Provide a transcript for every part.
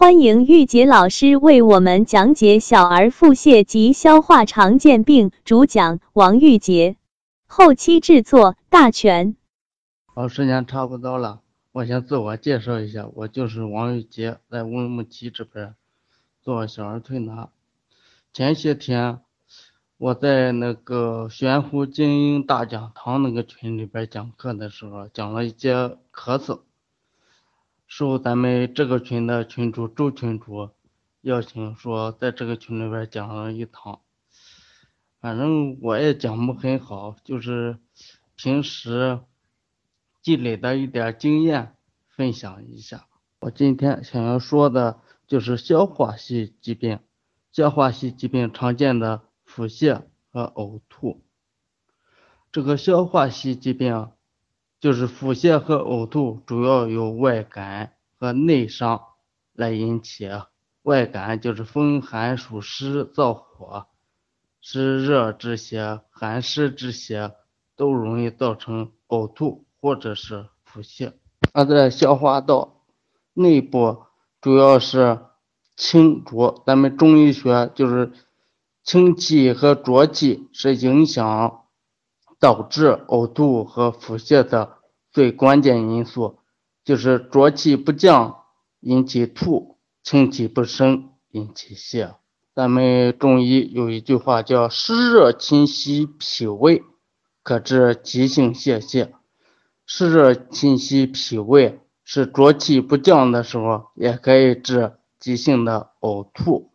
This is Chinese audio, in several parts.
欢迎玉洁老师为我们讲解小儿腹泻及消化常见病。主讲王玉洁，后期制作大全。好，时间差不多了，我先自我介绍一下，我就是王玉洁，在乌鲁木齐这边做小儿推拿。前些天我在那个悬壶精英大讲堂那个群里边讲课的时候，讲了一节咳嗽。受咱们这个群的群主周群主邀请，说在这个群里边讲了一堂。反正我也讲不很好，就是平时积累的一点经验分享一下。我今天想要说的就是消化系疾病，消化系疾病常见的腹泻和呕吐。这个消化系疾病。就是腹泻和呕吐，主要由外感和内伤来引起。外感就是风寒暑湿燥火，湿热之邪、寒湿之邪都容易造成呕吐或者是腹泻。而在消化道内部，主要是清浊。咱们中医学就是清气和浊气是影响。导致呕吐和腹泻的最关键因素，就是浊气不降引起吐，清气不升引起泻。咱们中医有一句话叫“湿热侵袭脾胃，可治急性泄泻”。湿热侵袭脾胃，是浊气不降的时候，也可以治急性的呕吐。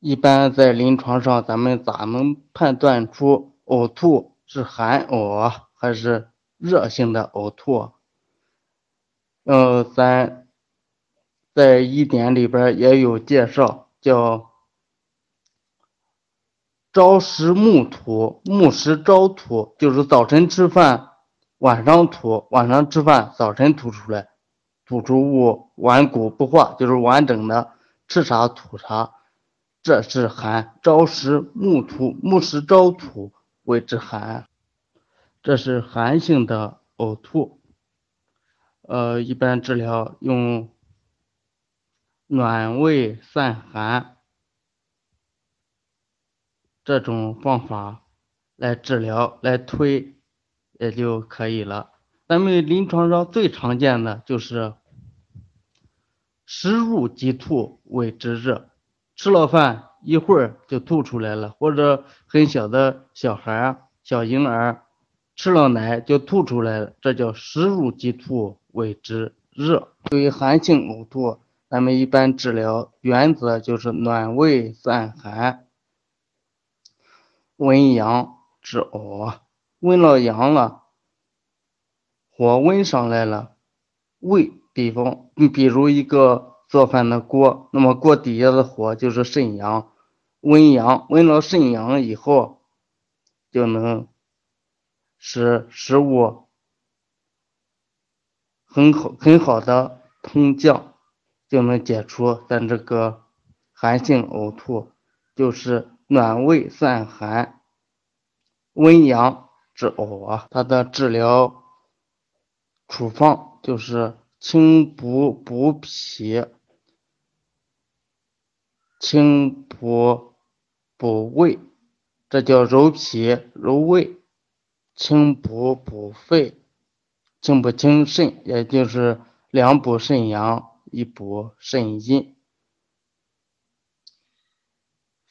一般在临床上，咱们咋能判断出呕吐？是寒呕还是热性的呕吐？嗯，咱在医典里边也有介绍，叫朝食暮吐，暮食朝吐，就是早晨吃饭，晚上吐，晚上吃饭，早晨吐出来，吐出物顽固不化，就是完整的，吃啥吐啥，这是寒。朝食暮吐，暮食朝吐。谓之寒，这是寒性的呕吐。呃，一般治疗用暖胃散寒这种方法来治疗来推也就可以了。咱们临床上最常见的就是食入即吐，为之热。吃了饭。一会儿就吐出来了，或者很小的小孩、小婴儿吃了奶就吐出来了，这叫食入即吐，谓之热。对于寒性呕吐，咱们一般治疗原则就是暖胃散寒，温阳止呕。温了阳了，火温上来了，胃，比方你，比如一个做饭的锅，那么锅底下的火就是肾阳。温阳，温了肾阳以后，就能使食物很好很好的通降，就能解除咱这个寒性呕吐，就是暖胃散寒，温阳止呕啊。它的治疗处方就是清补补脾，清补。补胃，这叫揉脾揉胃；清补补肺，清补清肾，也就是两补肾阳，一补肾阴。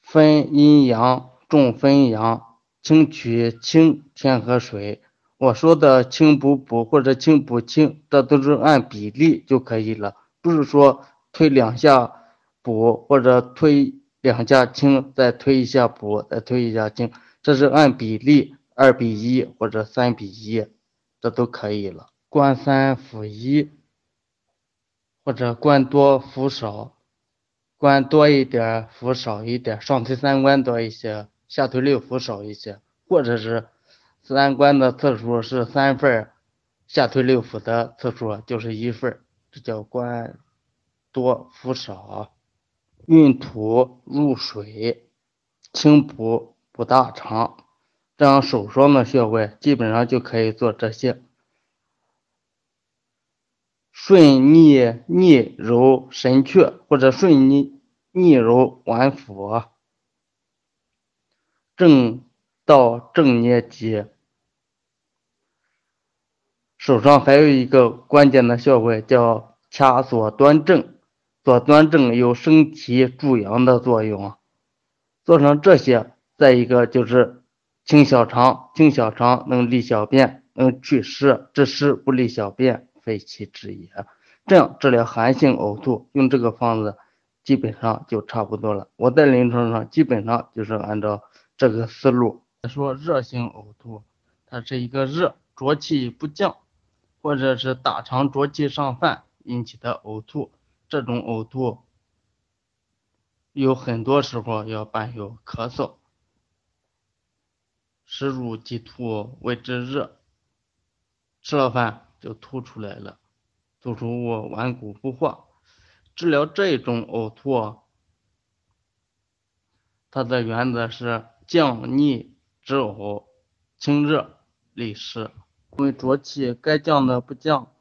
分阴阳，重分阳，清取清天河水。我说的清补补或者清补清，这都是按比例就可以了，不是说推两下补或者推。两下清，再推一下补，再推一下清，这是按比例二比一或者三比一，这都可以了。关三辅一，或者关多辅少，关多一点辅少一点，上推三关多一些，下推六辅少一些，或者是三关的次数是三份，下推六腑的次数就是一份，这叫关多辅少。运土入水，清补补大肠，这样手霜的穴位基本上就可以做这些。顺逆逆揉神阙，或者顺逆逆揉脘腹，正到正捏脊。手上还有一个关键的穴位，叫掐左端正。左端正有升提助阳的作用。做成这些，再一个就是清小肠，清小肠能利小便，能祛湿，治湿不利小便，肺气之也。这样治疗寒性呕吐，用这个方子基本上就差不多了。我在临床上基本上就是按照这个思路。说热性呕吐，它是一个热浊气不降。或者是大肠浊气上犯引起的呕吐，这种呕吐有很多时候要伴有咳嗽，食入即吐谓之热，吃了饭就吐出来了，吐出物顽固不化。治疗这种呕吐，它的原则是降逆止呕，清热利湿。因为浊气该降的不降，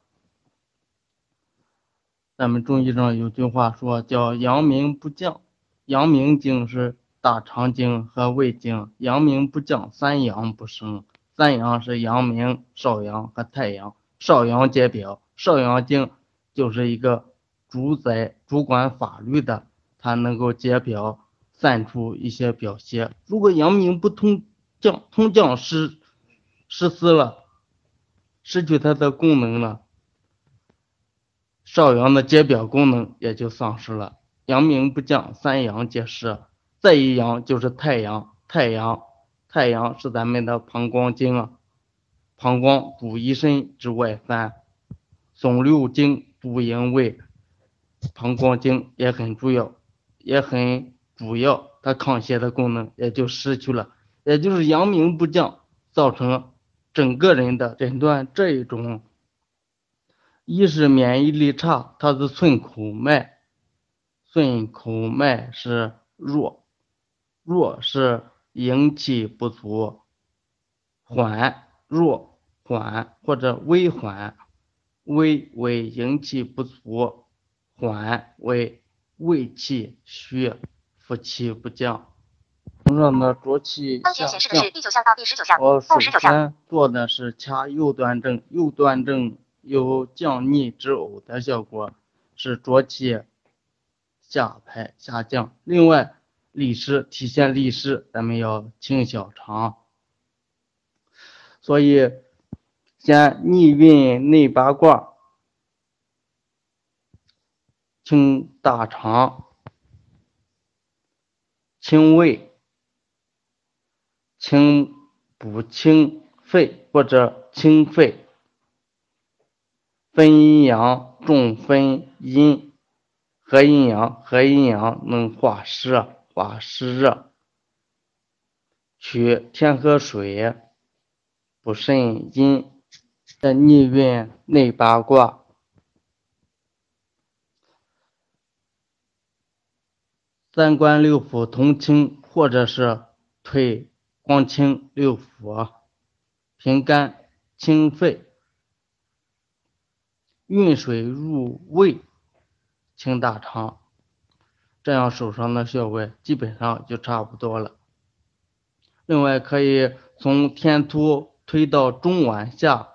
咱们中医上有句话说叫阳明不降，阳明经是大肠经和胃经，阳明不降，三阳不生。三阳是阳明、少阳和太阳，少阳解表，少阳经就是一个主宰、主管法律的，它能够解表，散出一些表邪。如果阳明不通降，通降失失失了。失去它的功能了，少阳的解表功能也就丧失了。阳明不降，三阳皆失。再一阳就是太阳，太阳，太阳是咱们的膀胱经啊。膀胱主一身之外翻，总六经主营卫，膀胱经也很主要，也很主要，它抗邪的功能也就失去了。也就是阳明不降，造成。整个人的诊断，这一种，一是免疫力差，它是寸口脉，寸口脉是弱，弱是营气不足，缓弱缓或者微缓，微为营气不足，缓为胃气虚，腹气不降。同上的浊气下降。我首先做的是掐右端正，右端正有降逆止呕的效果，使浊气下排下降。另外利湿，体现利湿，咱们要清小肠。所以先逆运内八卦，清大肠，清胃。清补清肺或者清肺，分阴阳重分阴，合阴阳合阴阳能化湿化湿热，取天河水补肾阴，再逆运内八卦，三关六腑同清，或者是推。光清六腑，平肝清肺，运水入胃，清大肠，这样手上的穴位基本上就差不多了。另外可以从天突推到中脘下，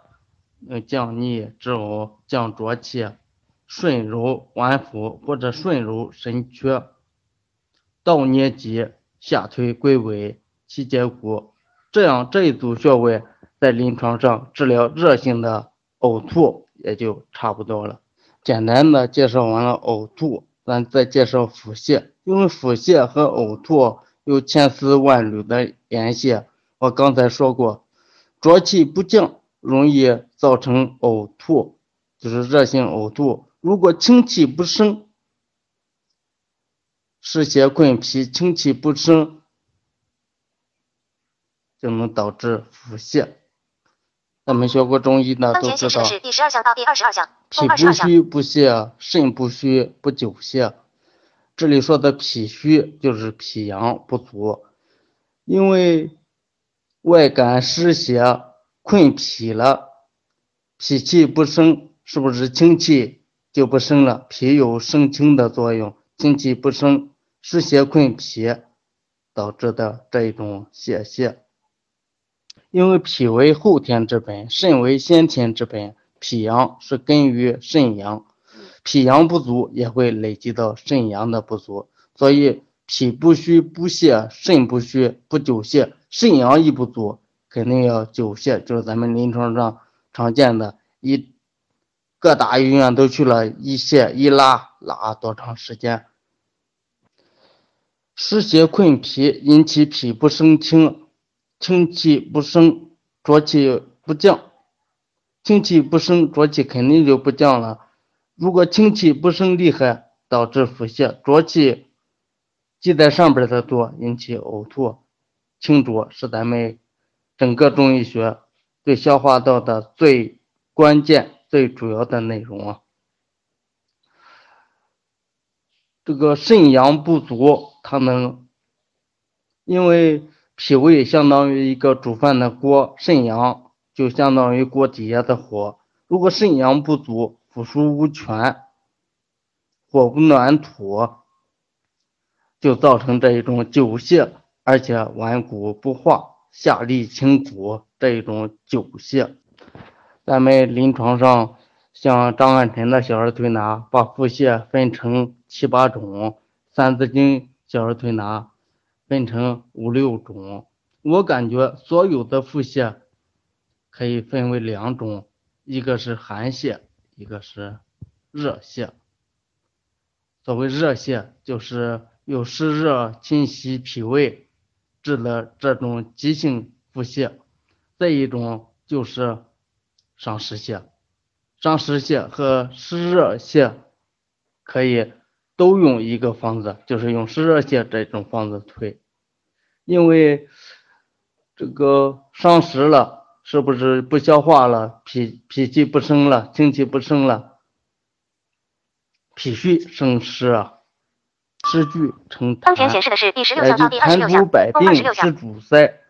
嗯，降逆止呕，降浊气，顺揉脘腹或者顺揉神阙，倒捏脊，下推归尾。七节骨，这样这一组穴位在临床上治疗热性的呕吐也就差不多了。简单的介绍完了呕吐，咱再介绍腹泻，因为腹泻和呕吐有千丝万缕的联系。我刚才说过，浊气不降，容易造成呕吐，就是热性呕吐。如果清气不升，湿邪困脾，清气不升。就能导致腹泻。咱们学过中医的都知道，脾不虚不泄，肾不虚不久泄。这里说的脾虚就是脾阳不足，因为外感湿邪困脾了，脾气不升，是不是清气就不生了？脾有生清的作用，清气不生，湿邪困脾导致的这一种泄泻。因为脾为后天之本，肾为先天之本，脾阳是根于肾阳，脾阳不足也会累积到肾阳的不足，所以脾不虚不泄，肾不虚不久泄，肾阳一不足，肯定要久泄，就是咱们临床上常见的，一各大医院都去了，一泻一拉拉多长时间？湿邪困脾，引起脾不生清。清气不升，浊气不降。清气不升，浊气肯定就不降了。如果清气不升厉害，导致腹泻；浊气积在上边的多，引起呕吐。清浊是咱们整个中医学对消化道的最关键、最主要的内容啊。这个肾阳不足，它能因为。脾胃相当于一个煮饭的锅，肾阳就相当于锅底下的火。如果肾阳不足，腐熟无权，火不暖土，就造成这一种久泻，而且顽固不化、下利清谷这一种久泻。咱们临床上像张安晨的小儿推拿，把腹泻分成七八种，三字经小儿推拿。分成五六种，我感觉所有的腹泻可以分为两种，一个是寒泻，一个是热泻。所谓热泻，就是有湿热侵袭脾胃，致的这种急性腹泻；再一种就是伤湿泻，伤湿泻和湿热泻可以。都用一个方子，就是用湿热泻这种方子推，因为这个伤食了，是不是不消化了？脾脾气不生了，精气不生了，脾虚生湿啊，湿聚成痰。当前显示的是第十六项第二十六项，百病是主塞，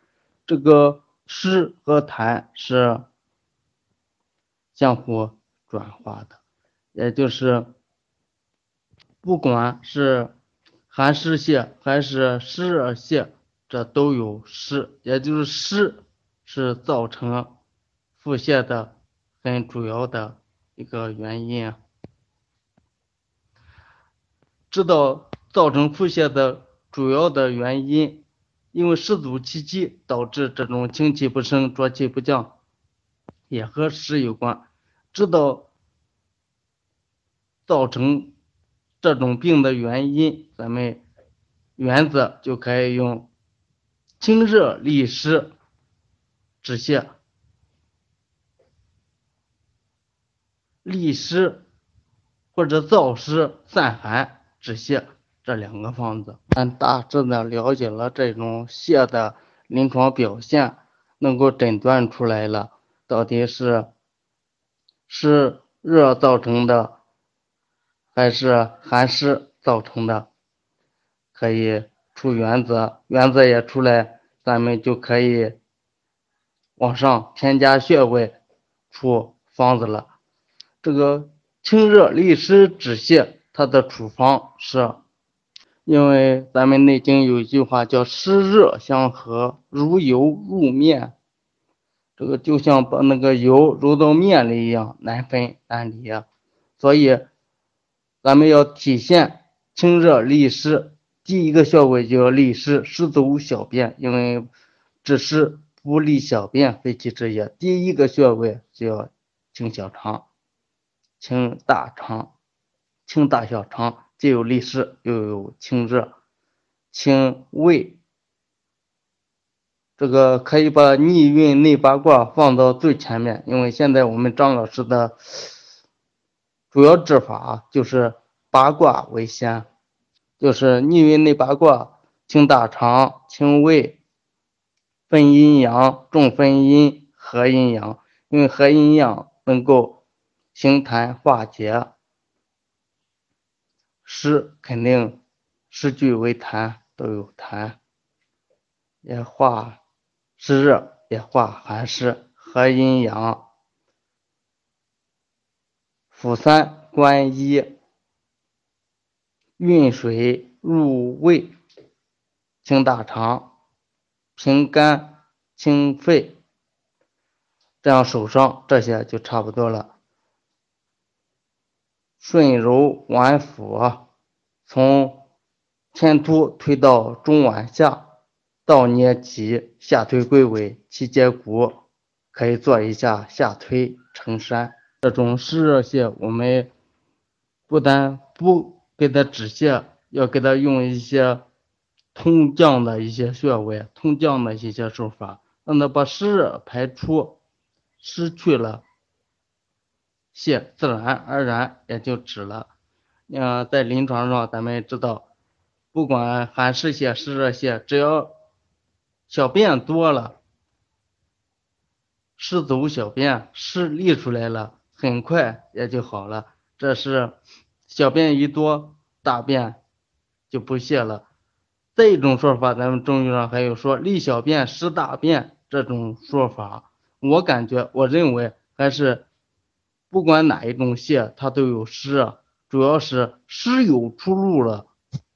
这个湿和痰是相互转化的，也就是。不管是寒湿泻还是湿热泻，这都有湿，也就是湿是造成腹泻的很主要的一个原因。知道造成腹泻的主要的原因，因为湿阻气机导致这种清气不升、浊气不降，也和湿有关。知道造成。这种病的原因，咱们原则就可以用清热利湿止泻，利湿或者燥湿散寒止泻这两个方子。咱大致的了解了这种泻的临床表现，能够诊断出来了，到底是湿热造成的。还是寒湿造成的，可以出原则，原则也出来，咱们就可以往上添加穴位，出方子了。这个清热利湿止泻，它的处方是，因为咱们内经有一句话叫湿热相合，如油入面，这个就像把那个油揉到面里一样，难分难离啊，所以。咱们要体现清热利湿，第一个穴位就要利湿，湿走小便，因为治湿不利小便，肺气之也。第一个穴位就要清小肠，清大肠，清大小肠，既有利湿又有清热，清胃。这个可以把逆运内八卦放到最前面，因为现在我们张老师的。主要治法就是八卦为先，就是逆运内八卦，清大肠、清胃，分阴阳，重分阴，合阴阳。因为合阴阳能够行痰化结，湿肯定湿聚为痰，都有痰，也化湿热，也化寒湿，合阴阳。扶三观一，运水入胃，清大肠，平肝清肺。这样手上这些就差不多了。顺揉脘腹，从前突推到中脘下，倒捏脊，下推归尾，七节骨，可以做一下下推承山。这种湿热泻，我们不但不给他止泻，要给他用一些通降的一些穴位，通降的一些手法，让他把湿热排出，失去了泻，自然而然也就止了。嗯，在临床上，咱们知道，不管寒湿泻、湿热泻，只要小便多了，湿走小便，湿沥出来了。很快也就好了，这是小便一多，大便就不泄了。这种说法，咱们中医上还有说利小便湿大便这种说法。我感觉，我认为还是不管哪一种泄，它都有湿，主要是湿有出路了，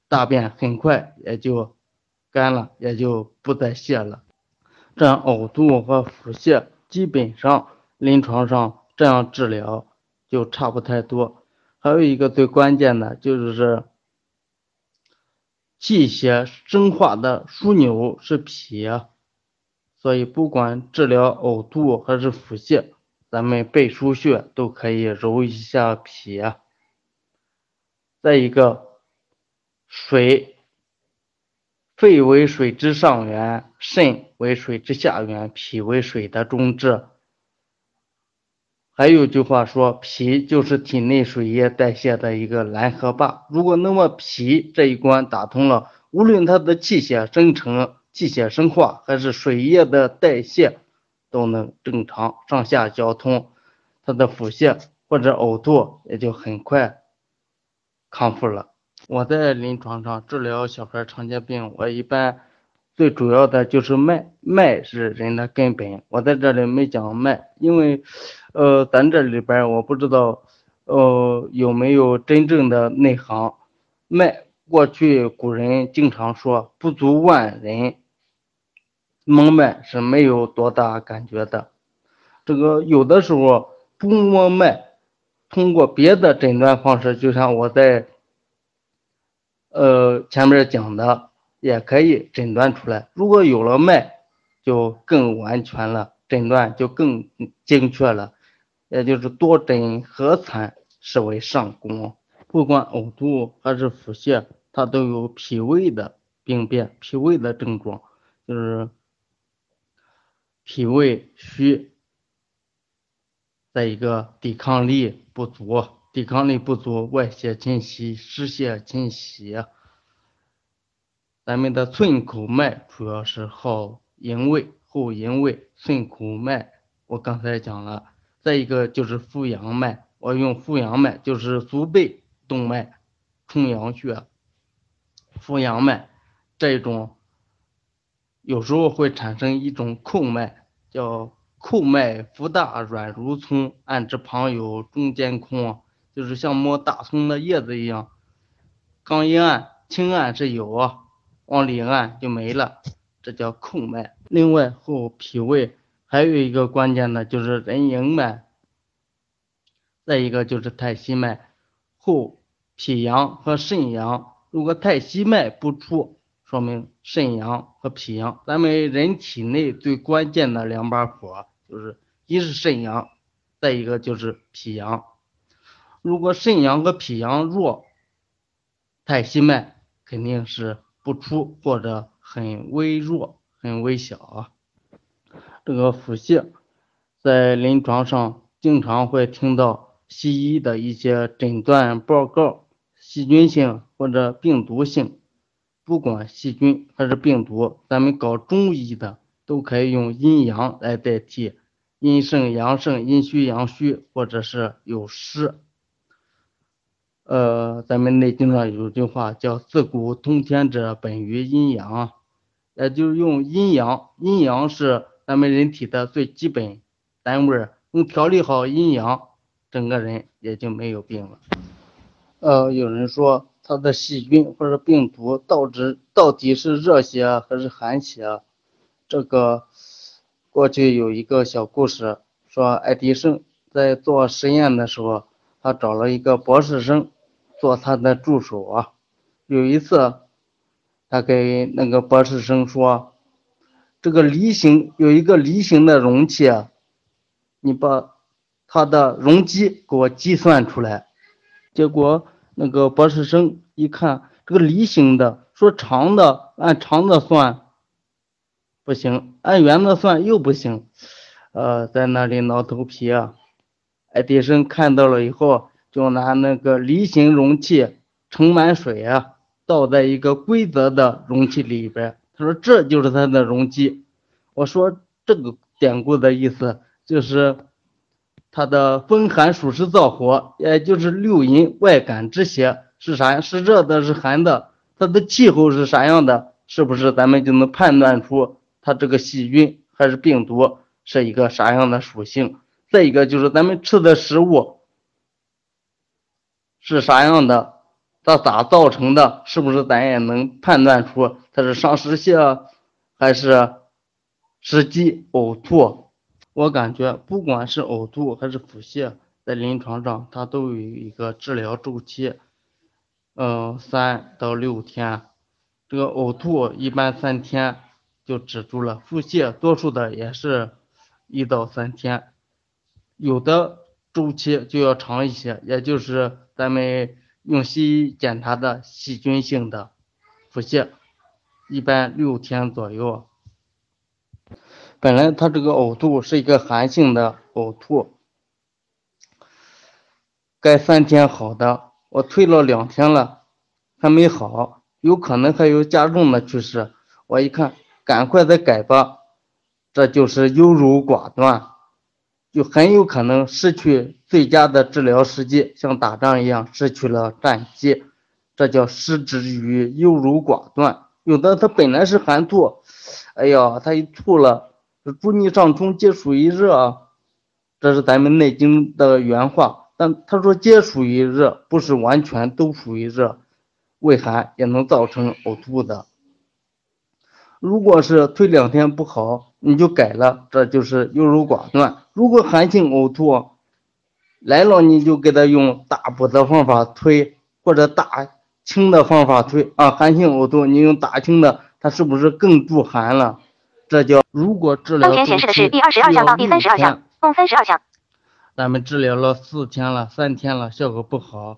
大便很快也就干了，也就不再泄了。这呕吐和腹泻，基本上临床上。这样治疗就差不太多，还有一个最关键的就是气血生化的枢纽是脾，所以不管治疗呕吐还是腹泻，咱们背腧穴都可以揉一下脾。再一个，水，肺为水之上源，肾为水之下源，脾为水的中治。还有句话说，脾就是体内水液代谢的一个拦河坝。如果那么脾这一关打通了，无论它的气血生成、气血生化，还是水液的代谢，都能正常上下交通，它的腹泻或者呕吐也就很快康复了。我在临床上治疗小孩常见病，我一般。最主要的就是脉，脉是人的根本。我在这里没讲脉，因为，呃，咱这里边我不知道，呃，有没有真正的内行。脉，过去古人经常说，不足万人摸脉是没有多大感觉的。这个有的时候不摸脉，通过别的诊断方式，就像我在，呃，前面讲的。也可以诊断出来，如果有了脉，就更完全了，诊断就更精确了。也就是多诊合参视为上功。不管呕吐还是腹泻，它都有脾胃的病变，脾胃的症状就是脾胃虚，再一个抵抗力不足，抵抗力不足，外邪侵袭，湿邪侵袭。咱们的寸口脉主要是好营卫，后营卫寸口脉，我刚才讲了。再一个就是扶阳脉，我用扶阳脉，就是足背动脉，冲阳穴。扶阳脉这种有时候会产生一种叩脉，叫叩脉浮大软如葱，按之旁有中间空，就是像摸大葱的叶子一样。刚一按，轻按是有啊。往里按就没了，这叫控脉。另外后脾胃还有一个关键的就是人迎脉，再一个就是太溪脉。后脾阳和肾阳，如果太溪脉不出，说明肾阳和脾阳。咱们人体内最关键的两把火，就是一是肾阳，再一个就是脾阳。如果肾阳和脾阳弱，太溪脉肯定是。不出或者很微弱、很微小。这个腹泻在临床上经常会听到西医的一些诊断报告，细菌性或者病毒性。不管细菌还是病毒，咱们搞中医的都可以用阴阳来代替，阴盛阳盛、阴虚阳虚，或者是有湿。呃，咱们内经上有一句话叫“自古通天者，本于阴阳”，也就是用阴阳，阴阳是咱们人体的最基本单位，能调理好阴阳，整个人也就没有病了。呃，有人说他的细菌或者病毒导致到底是热邪还是寒邪？这个过去有一个小故事，说爱迪生在做实验的时候，他找了一个博士生做他的助手啊。有一次，他给那个博士生说：“这个梨形有一个梨形的容器，你把它的容积给我计算出来。”结果。那个博士生一看这个梨形的，说长的按长的算不行，按圆的算又不行，呃，在那里挠头皮啊。爱迪生看到了以后，就拿那个梨形容器盛满水啊，倒在一个规则的容器里边。他说这就是它的容积。我说这个典故的意思就是。它的风寒暑湿燥火，也就是六淫外感之邪是啥？是热的，是寒的？它的气候是啥样的？是不是咱们就能判断出它这个细菌还是病毒是一个啥样的属性？再一个就是咱们吃的食物是啥样的？它咋造成的？是不是咱也能判断出它是伤湿泻还是湿积呕吐？我感觉不管是呕吐还是腹泻，在临床上它都有一个治疗周期，嗯，三到六天。这个呕吐一般三天就止住了，腹泻多数的也是一到三天，有的周期就要长一些，也就是咱们用西医检查的细菌性的腹泻，一般六天左右。本来他这个呕吐是一个寒性的呕吐，该三天好的，我推了两天了，还没好，有可能还有加重的趋势。我一看，赶快再改吧，这就是优柔寡断，就很有可能失去最佳的治疗时机，像打仗一样失去了战机，这叫失之于优柔寡断。有的他本来是寒吐，哎呀，他一吐了。祝你上冲皆属于热啊，这是咱们《内经》的原话。但他说皆属于热，不是完全都属于热，胃寒也能造成呕吐的。如果是推两天不好，你就改了，这就是优柔寡断。如果寒性呕吐来了，你就给他用大补的方法推，或者大清的方法推啊。寒性呕吐，你用大清的，它是不是更助寒了？这叫如果治疗当前显示的是第二十二项到第三十二项，共三十二项。咱们治疗了四天了，三天了，效果不好，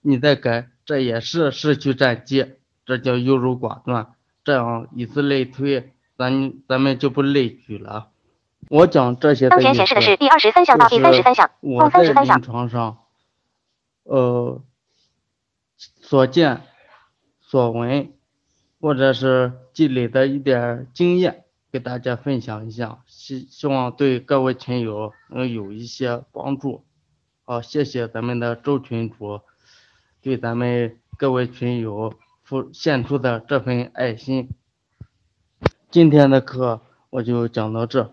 你再改，这也是失去战机，这叫优柔寡断。这样以此类推，咱咱们就不类举了。我讲这些当前显示的是第二十三项到第三十三项，共三十三项。我在临床上，呃，所见所闻。或者是积累的一点经验，给大家分享一下，希希望对各位群友能有一些帮助。好，谢谢咱们的周群主对咱们各位群友付献出的这份爱心。今天的课我就讲到这。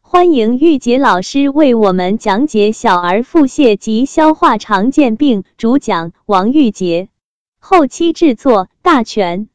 欢迎玉洁老师为我们讲解小儿腹泻及消化常见病，主讲王玉洁。后期制作大全。